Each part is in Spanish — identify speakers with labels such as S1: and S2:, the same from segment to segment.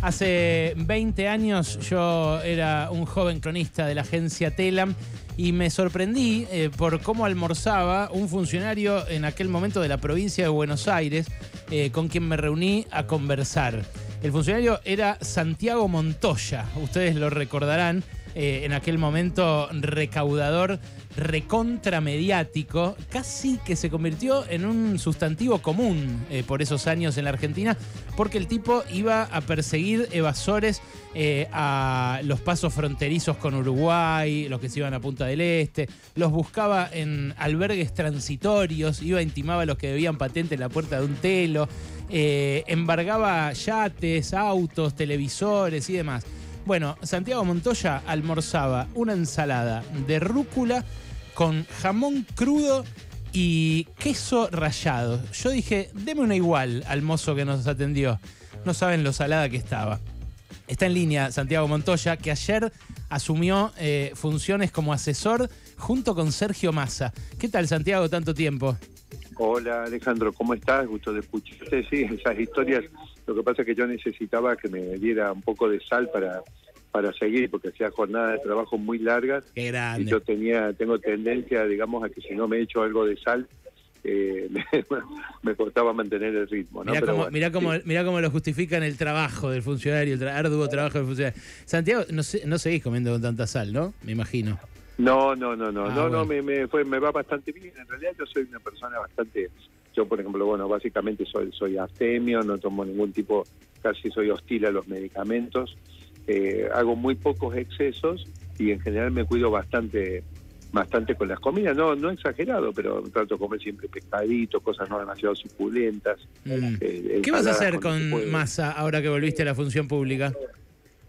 S1: Hace 20 años yo era un joven cronista de la agencia Telam y me sorprendí eh, por cómo almorzaba un funcionario en aquel momento de la provincia de Buenos Aires eh, con quien me reuní a conversar. El funcionario era Santiago Montoya, ustedes lo recordarán, eh, en aquel momento recaudador recontramediático, casi que se convirtió en un sustantivo común eh, por esos años en la Argentina, porque el tipo iba a perseguir evasores eh, a los pasos fronterizos con Uruguay, los que se iban a Punta del Este, los buscaba en albergues transitorios, iba a intimar a los que debían patente en la puerta de un telo, embargaba yates, autos, televisores y demás. Bueno, Santiago Montoya almorzaba una ensalada de rúcula con jamón crudo y queso rallado. Yo dije, deme una igual al mozo que nos atendió. No saben lo salada que estaba. Está en línea Santiago Montoya, que ayer asumió eh, funciones como asesor junto con Sergio Massa. ¿Qué tal, Santiago, tanto tiempo?
S2: Hola, Alejandro, ¿cómo estás? Gusto de escucharte. Sí, esas historias, lo que pasa es que yo necesitaba que me diera un poco de sal para para seguir, porque hacía jornadas de trabajo muy largas.
S1: Qué grande.
S2: Y yo tenía, tengo tendencia, digamos, a que si no me echo algo de sal, eh, me, costaba mantener el ritmo. ¿no?
S1: Mirá, cómo, cómo, lo justifican el trabajo del funcionario, el arduo trabajo del funcionario. Santiago, no, no seguís comiendo con tanta sal, ¿no? Me imagino.
S2: No, no, no, no, ah, no, no, me, me, fue, me va bastante bien. En realidad yo soy una persona bastante, yo por ejemplo, bueno, básicamente soy, soy astemio, no tomo ningún tipo, casi soy hostil a los medicamentos. Eh, hago muy pocos excesos y en general me cuido bastante bastante con las comidas, no no exagerado, pero trato de comer siempre pescadito, cosas no demasiado suculentas.
S1: Mm. Eh, ¿Qué vas a hacer con masa ahora que volviste a la función pública?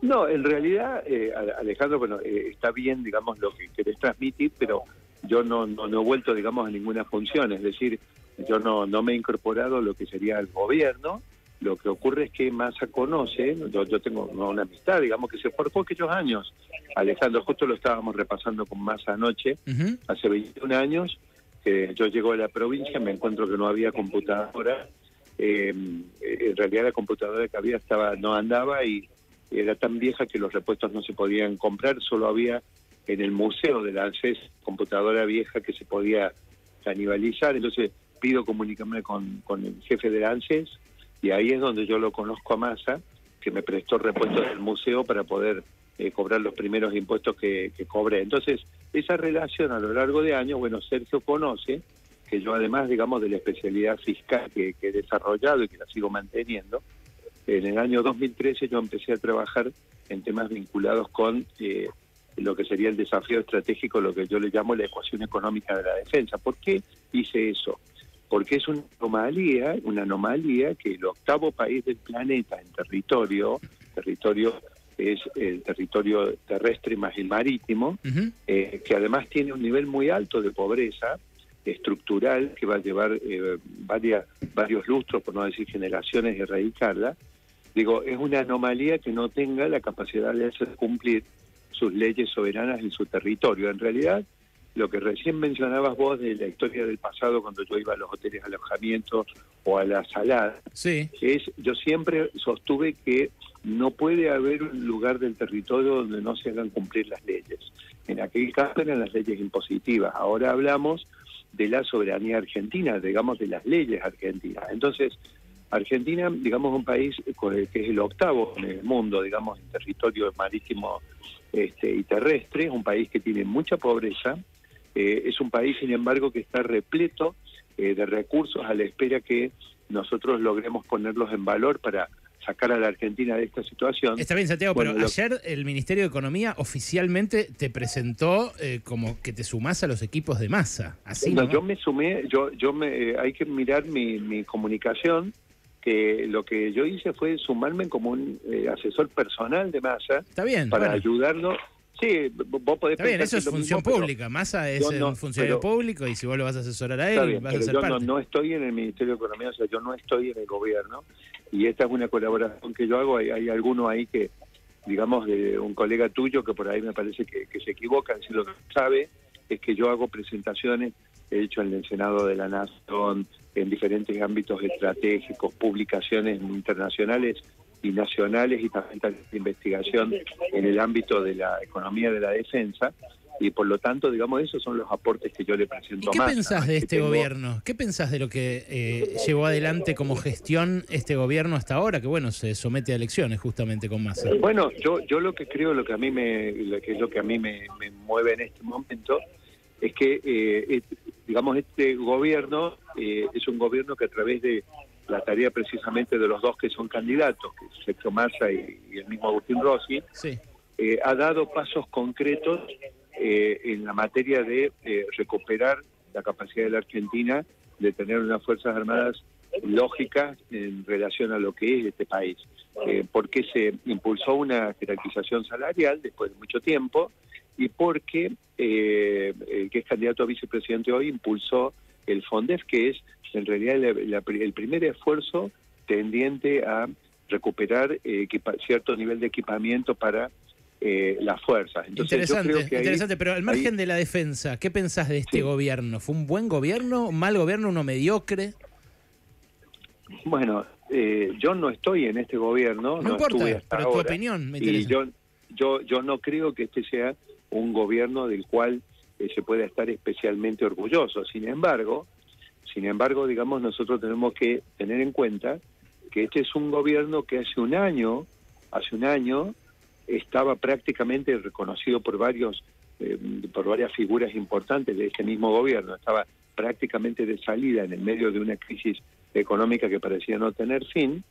S2: No, en realidad, eh, Alejandro, bueno, está bien, digamos, lo que querés transmitir, pero yo no, no, no he vuelto, digamos, a ninguna función, es decir, yo no, no me he incorporado a lo que sería el gobierno, lo que ocurre es que Massa conoce, yo, yo tengo una amistad, digamos, que se forjó aquellos años. Alejandro, justo lo estábamos repasando con Massa anoche, hace 21 años, que yo llego a la provincia, me encuentro que no había computadora. Eh, en realidad la computadora que había estaba no andaba y era tan vieja que los repuestos no se podían comprar, solo había en el museo de la ANSES computadora vieja que se podía canibalizar, entonces pido comunicarme con, el jefe de ANSES y ahí es donde yo lo conozco a Massa, que me prestó repuestos del museo para poder eh, cobrar los primeros impuestos que, cobré. Entonces, esa relación a lo largo de años, bueno, Sergio conoce que yo además, digamos, de la especialidad fiscal que, he desarrollado y que la sigo manteniendo, en el año 2013 yo empecé a trabajar en temas vinculados con eh, lo que sería el desafío estratégico, lo que yo le llamo la ecuación económica de la defensa. ¿Por qué hice eso? Porque es una anomalía, una anomalía que el octavo país del planeta en territorio, territorio es el territorio terrestre más el marítimo, eh, que además tiene un nivel muy alto de pobreza estructural que va a llevar eh, varias, varios lustros, por no decir generaciones, de erradicarla. Digo, es una anomalía que no tenga la capacidad de hacer cumplir sus leyes soberanas en su territorio. En realidad, lo que recién mencionabas vos de la historia del pasado cuando yo iba a los hoteles de alojamiento o a la salada,
S1: sí.
S2: es yo siempre sostuve que no puede haber un lugar del territorio donde no se hagan cumplir las leyes. En aquel caso eran las leyes impositivas. Ahora hablamos de la soberanía argentina, digamos de las leyes argentinas. Entonces, Argentina, digamos, un país que es el octavo en el mundo, digamos, en territorio marítimo este, y terrestre, un país que tiene mucha pobreza, eh, es un país, sin embargo, que está repleto eh, de recursos a la espera que nosotros logremos ponerlos en valor para sacar a la Argentina de esta situación.
S1: Está bien, Santiago, pero ayer el Ministerio de Economía oficialmente te presentó eh, como que te sumás a los equipos de masa. Así,
S2: no, yo me sumé, yo, yo me, hay que mirar mi, mi comunicación que lo que yo hice fue sumarme como un asesor personal de masa
S1: Está bien,
S2: para ayudarlo Sí, vos podés
S1: Está bien, eso es función pública. Massa es un funcionario público y si vos lo vas a asesorar a él, vas a ser
S2: yo
S1: parte.
S2: No, no estoy en el Ministerio de Economía, o sea, yo no estoy en el gobierno y esta es una colaboración que yo hago. Hay, hay alguno ahí que, digamos, de un colega tuyo que por ahí me parece que, se equivoca, si lo que sabe es que yo hago presentaciones, he hecho en el Senado de la Nación, en diferentes ámbitos estratégicos, publicaciones internacionales y nacionales y también de investigación en el ámbito de la economía de la defensa y por lo tanto, digamos, esos son los aportes que yo le presento
S1: ¿Y qué
S2: a
S1: pensás de este gobierno? ¿Qué pensás de lo que eh, llevó adelante como gestión este gobierno hasta ahora? Que bueno, se somete a elecciones justamente con Massa.
S2: Bueno, yo yo lo que creo, lo que a mí me, lo que es lo que a mí me, mueve en este momento, es que, eh, digamos, este gobierno eh, es un gobierno que a través de la tarea precisamente de los dos que son candidatos, que es Sergio Massa y, el mismo Agustín Rossi, ha dado pasos concretos eh, en la materia de eh, recuperar la capacidad de la Argentina de tener unas Fuerzas Armadas lógicas en relación a lo que es este país. Eh, porque se impulsó una jerarquización salarial después de mucho tiempo y porque el que es candidato a vicepresidente hoy impulsó el FONDEF, que es en realidad el primer esfuerzo tendiente a recuperar cierto nivel de equipamiento para eh, las fuerzas.
S1: interesante, interesante, pero al margen de la defensa, ¿qué pensás de este gobierno? ¿Fue un buen gobierno, un mal gobierno, uno mediocre?
S2: Bueno, eh, yo no estoy en este gobierno.
S1: No, importa, pero tu opinión me interesa.
S2: Y yo, yo, yo no creo que este sea un gobierno del cual eh, se pueda estar especialmente orgulloso. Sin embargo, sin embargo, digamos, nosotros tenemos que tener en cuenta que este es un gobierno que hace un año, hace un año, estaba prácticamente reconocido por varios eh, por varias figuras importantes de este mismo gobierno, estaba prácticamente de salida en el medio de una crisis económica que parecía no tener fin.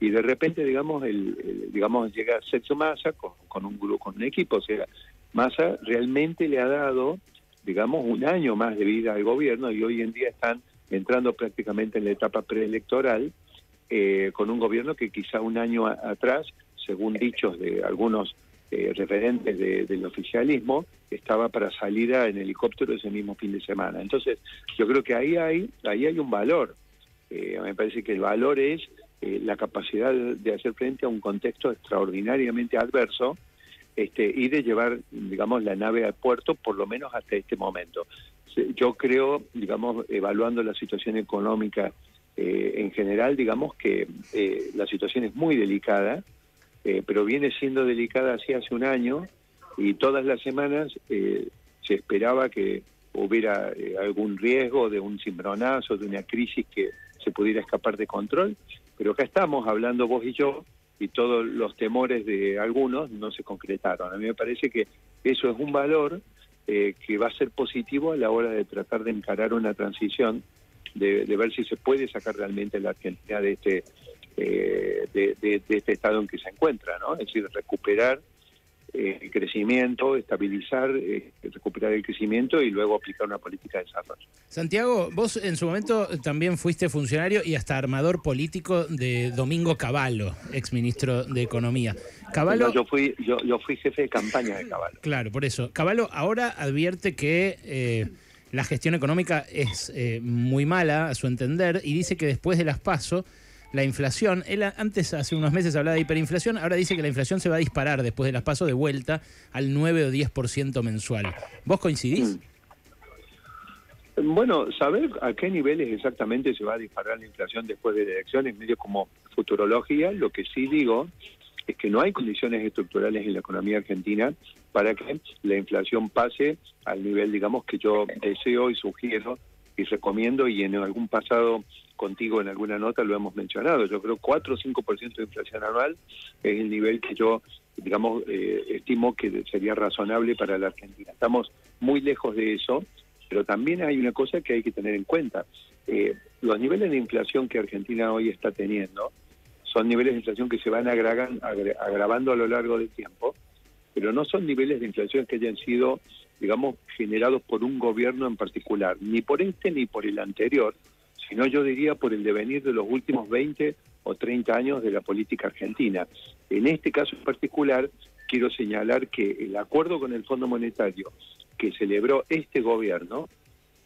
S2: Y de repente digamos el, digamos llega Sergio Massa con, con, un grupo con un equipo, o sea, Massa realmente le ha dado digamos un año más de vida al gobierno y hoy en día están entrando prácticamente en la etapa preelectoral eh, con un gobierno que quizá un año atrás según dichos de algunos eh, referentes del oficialismo, estaba para salida en helicóptero ese mismo fin de semana. Entonces, yo creo que ahí hay, ahí hay un valor. Eh, me parece que el valor es eh, la capacidad de hacer frente a un contexto extraordinariamente adverso este, y de llevar, digamos, la nave al puerto, por lo menos hasta este momento. Yo creo, digamos, evaluando la situación económica en general, digamos que la situación es muy delicada, eh, pero viene siendo delicada así hace un año y todas las semanas eh, se esperaba que hubiera eh, algún riesgo de un cimbronazo, de una crisis que se pudiera escapar de control, pero acá estamos hablando vos y yo y todos los temores de algunos no se concretaron. A mí me parece que eso es un valor que va a ser positivo a la hora de tratar de encarar una transición, de, ver si se puede sacar realmente la Argentina de este eh, de, este estado en que se encuentra, ¿no? Es decir, recuperar eh, el crecimiento, estabilizar, eh, recuperar el crecimiento y luego aplicar una política de desarrollo.
S1: Santiago, vos en su momento también fuiste funcionario y hasta armador político de Domingo Cavallo, exministro de Economía.
S2: Cavallo, yo, fui, yo, yo fui jefe de campaña de Cavallo.
S1: Claro, por eso. Cavallo ahora advierte que la gestión económica es muy mala, a su entender, y dice que después de las PASO la inflación. Él antes, hace unos meses, hablaba de hiperinflación, ahora dice que la inflación se va a disparar después de las pasos de vuelta al 9 o 10% mensual. ¿Vos coincidís?
S2: Mm. Bueno, saber a qué niveles exactamente se va a disparar la inflación después de la elección es medio como futurología. Lo que sí digo es que no hay condiciones estructurales en la economía argentina para que la inflación pase al nivel, digamos, que yo deseo y sugiero y recomiendo y en algún pasado contigo en alguna nota lo hemos mencionado. Yo creo 4 o 5% de inflación anual es el nivel que yo, digamos, eh, estimo que sería razonable para la Argentina. Estamos muy lejos de eso, pero también hay una cosa que hay que tener en cuenta. Eh, los niveles de inflación que Argentina hoy está teniendo son niveles de inflación que se van agravando a lo largo del tiempo, pero no son niveles de inflación que hayan sido, digamos, generados por un gobierno en particular, ni por este ni por el anterior, sino yo diría por el devenir de los últimos 20 o 30 años de la política argentina. En este caso en particular, quiero señalar que el acuerdo con el Fondo Monetario que celebró este gobierno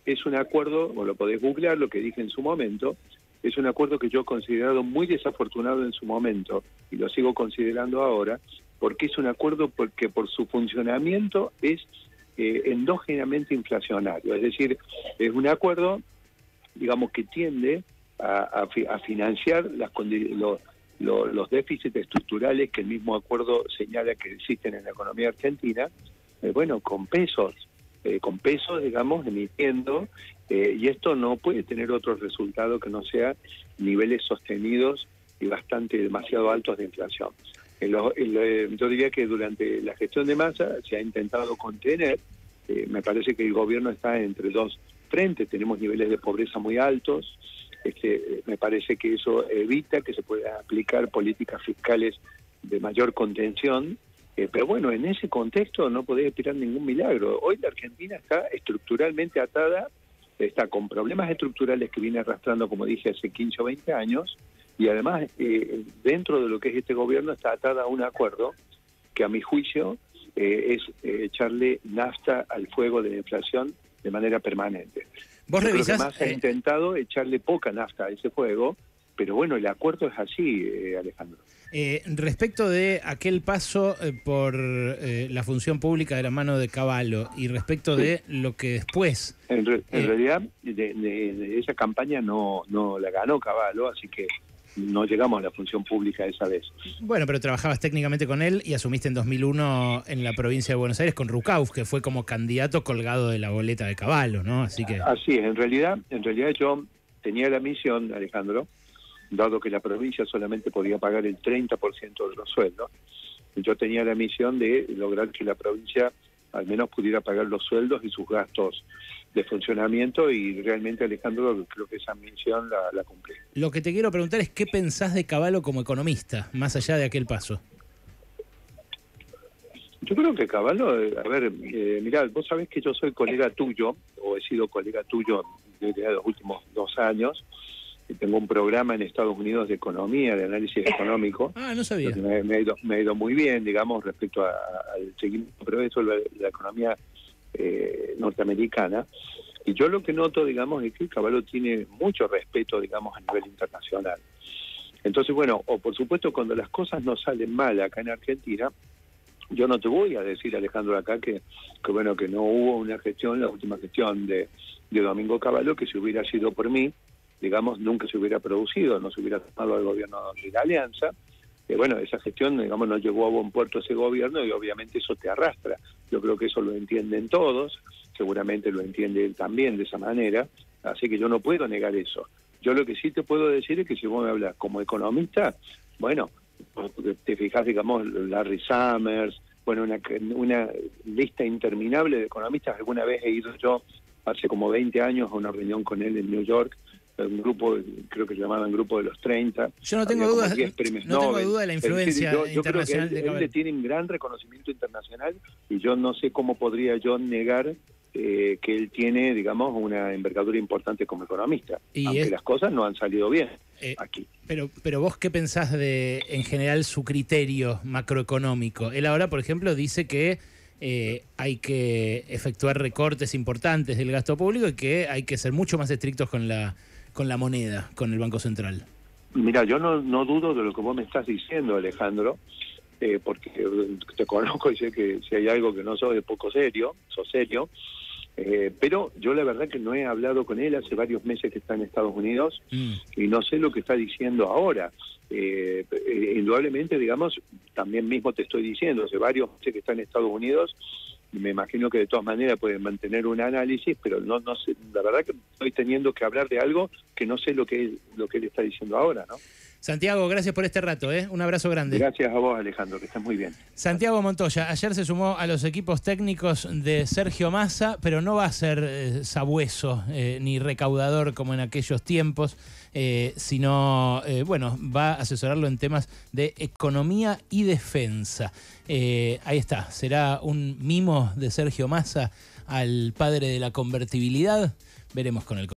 S2: es un acuerdo, o lo podés googlear, lo que dije en su momento, es un acuerdo que yo he considerado muy desafortunado en su momento y lo sigo considerando ahora, porque es un acuerdo porque por su funcionamiento es eh, endógenamente inflacionario, es decir, es un acuerdo digamos, que tiende a, financiar las, los déficits estructurales que el mismo acuerdo señala que existen en la economía argentina, eh, bueno, con pesos, eh, con pesos, digamos, emitiendo, eh, y esto no puede tener otro resultado que no sea niveles sostenidos y bastante demasiado altos de inflación. yo diría que durante la gestión de masa se ha intentado contener, me parece que el gobierno está entre dos frentes, tenemos niveles de pobreza muy altos, este, me parece que eso evita que se puedan aplicar políticas fiscales de mayor contención, eh, pero bueno, en ese contexto no podés esperar ningún milagro. Hoy la Argentina está estructuralmente atada, está con problemas estructurales que viene arrastrando, como dije, hace 15 o 20 años, y además eh, dentro de lo que es este gobierno está atada a un acuerdo que a mi juicio eh, es echarle nafta al fuego de la inflación de manera permanente.
S1: ¿Vos
S2: Yo
S1: revisás,
S2: creo que más ha
S1: eh,
S2: intentado echarle poca nafta a ese fuego, pero bueno, el acuerdo es así, eh, Alejandro.
S1: Eh, respecto de aquel paso eh, por eh, la función pública de la mano de Caballo y respecto de lo que después...
S2: En, re- en
S1: Eh.
S2: realidad, de, de- de esa campaña no, no la ganó Caballo, así que no llegamos a la función pública esa vez.
S1: Bueno, pero trabajabas técnicamente con él y asumiste en 2001 en la provincia de Buenos Aires con Rucauf, que fue como candidato colgado de la boleta de Caballo, ¿no? Así que...
S2: Así es, en realidad, en realidad yo tenía la misión, Alejandro, dado que la provincia solamente podía pagar el 30% de los sueldos, yo tenía la misión de lograr que la provincia al menos pudiera pagar los sueldos y sus gastos de funcionamiento y realmente Alejandro creo que esa misión la, la cumplí.
S1: Lo que te quiero preguntar es qué pensás de Caballo como economista, más allá de aquel paso.
S2: Yo creo que Caballo, eh, a ver, eh, mirá, vos sabés que yo soy colega tuyo, o he sido colega tuyo desde los últimos dos años, tengo un programa en Estados Unidos de economía, de análisis económico,
S1: Ah, no sabía.
S2: me, me ha ido, me ha ido muy bien, digamos, respecto a- al seguimiento la, de la economía eh, norteamericana. Y yo lo que noto, digamos, es que Caballo tiene mucho respeto, digamos, a nivel internacional. Entonces, bueno, o por supuesto, cuando las cosas no salen mal acá en Argentina, yo no te voy a decir, Alejandro, acá que, que bueno, que no hubo una gestión, la última gestión de, de Domingo Caballo, que si hubiera sido por mí, digamos, nunca se hubiera producido, no se hubiera tomado el gobierno de la Alianza. Eh, bueno, esa gestión, digamos, no llegó a buen puerto ese gobierno y obviamente eso te arrastra. Yo creo que eso lo entienden todos, seguramente lo entiende él también de esa manera, así que yo no puedo negar eso. Yo lo que sí te puedo decir es que si vos me hablas como economista, bueno, te fijas, digamos, Larry Summers, bueno, una, una lista interminable de economistas. Alguna vez he ido yo, hace como 20 años, a una reunión con él en New York, un grupo, creo que se llamaban Grupo de los 30.
S1: Yo no tengo dudas,
S2: 10 premios
S1: no tengo duda de la
S2: Es decir,
S1: influencia
S2: yo- yo creo que
S1: internacional
S2: él-
S1: de
S2: él le tiene un gran reconocimiento internacional y yo no sé cómo podría yo negar eh, que él tiene, digamos, una envergadura importante como economista,
S1: Y
S2: aunque
S1: es-
S2: las cosas no han salido bien
S1: Eh,
S2: aquí.
S1: Pero, pero vos qué pensás de, en general, su criterio macroeconómico. Él ahora, por ejemplo, dice que eh, hay que efectuar recortes importantes del gasto público y que hay que ser mucho más estrictos con la, con la moneda, con el Banco Central.
S2: Mira, yo no, no dudo de lo que vos me estás diciendo, Alejandro, eh, porque te conozco y sé que si hay algo que no sos es poco serio, sos serio, eh, pero yo la verdad que no he hablado con él hace varios meses que está en Estados Unidos
S1: Mm.
S2: y no sé lo que está diciendo ahora. Eh, eh, indudablemente, digamos, también mismo te estoy diciendo, hace varios meses que está en Estados Unidos, me imagino que de todas maneras pueden mantener un análisis, pero no, no sé, la verdad que estoy teniendo que hablar de algo que no sé lo que lo que él está diciendo ahora, ¿no?
S1: Santiago, gracias por este rato, ¿eh? Un abrazo grande.
S2: Gracias a vos, Alejandro, que estás muy bien.
S1: Santiago Montoya, ayer se sumó a los equipos técnicos de Sergio Massa, pero no va a ser eh, sabueso eh, ni recaudador como en aquellos tiempos, eh, sino, bueno, va a asesorarlo en temas de economía y defensa. Eh, ahí está, será un mimo de Sergio Massa al padre de la convertibilidad. Veremos con el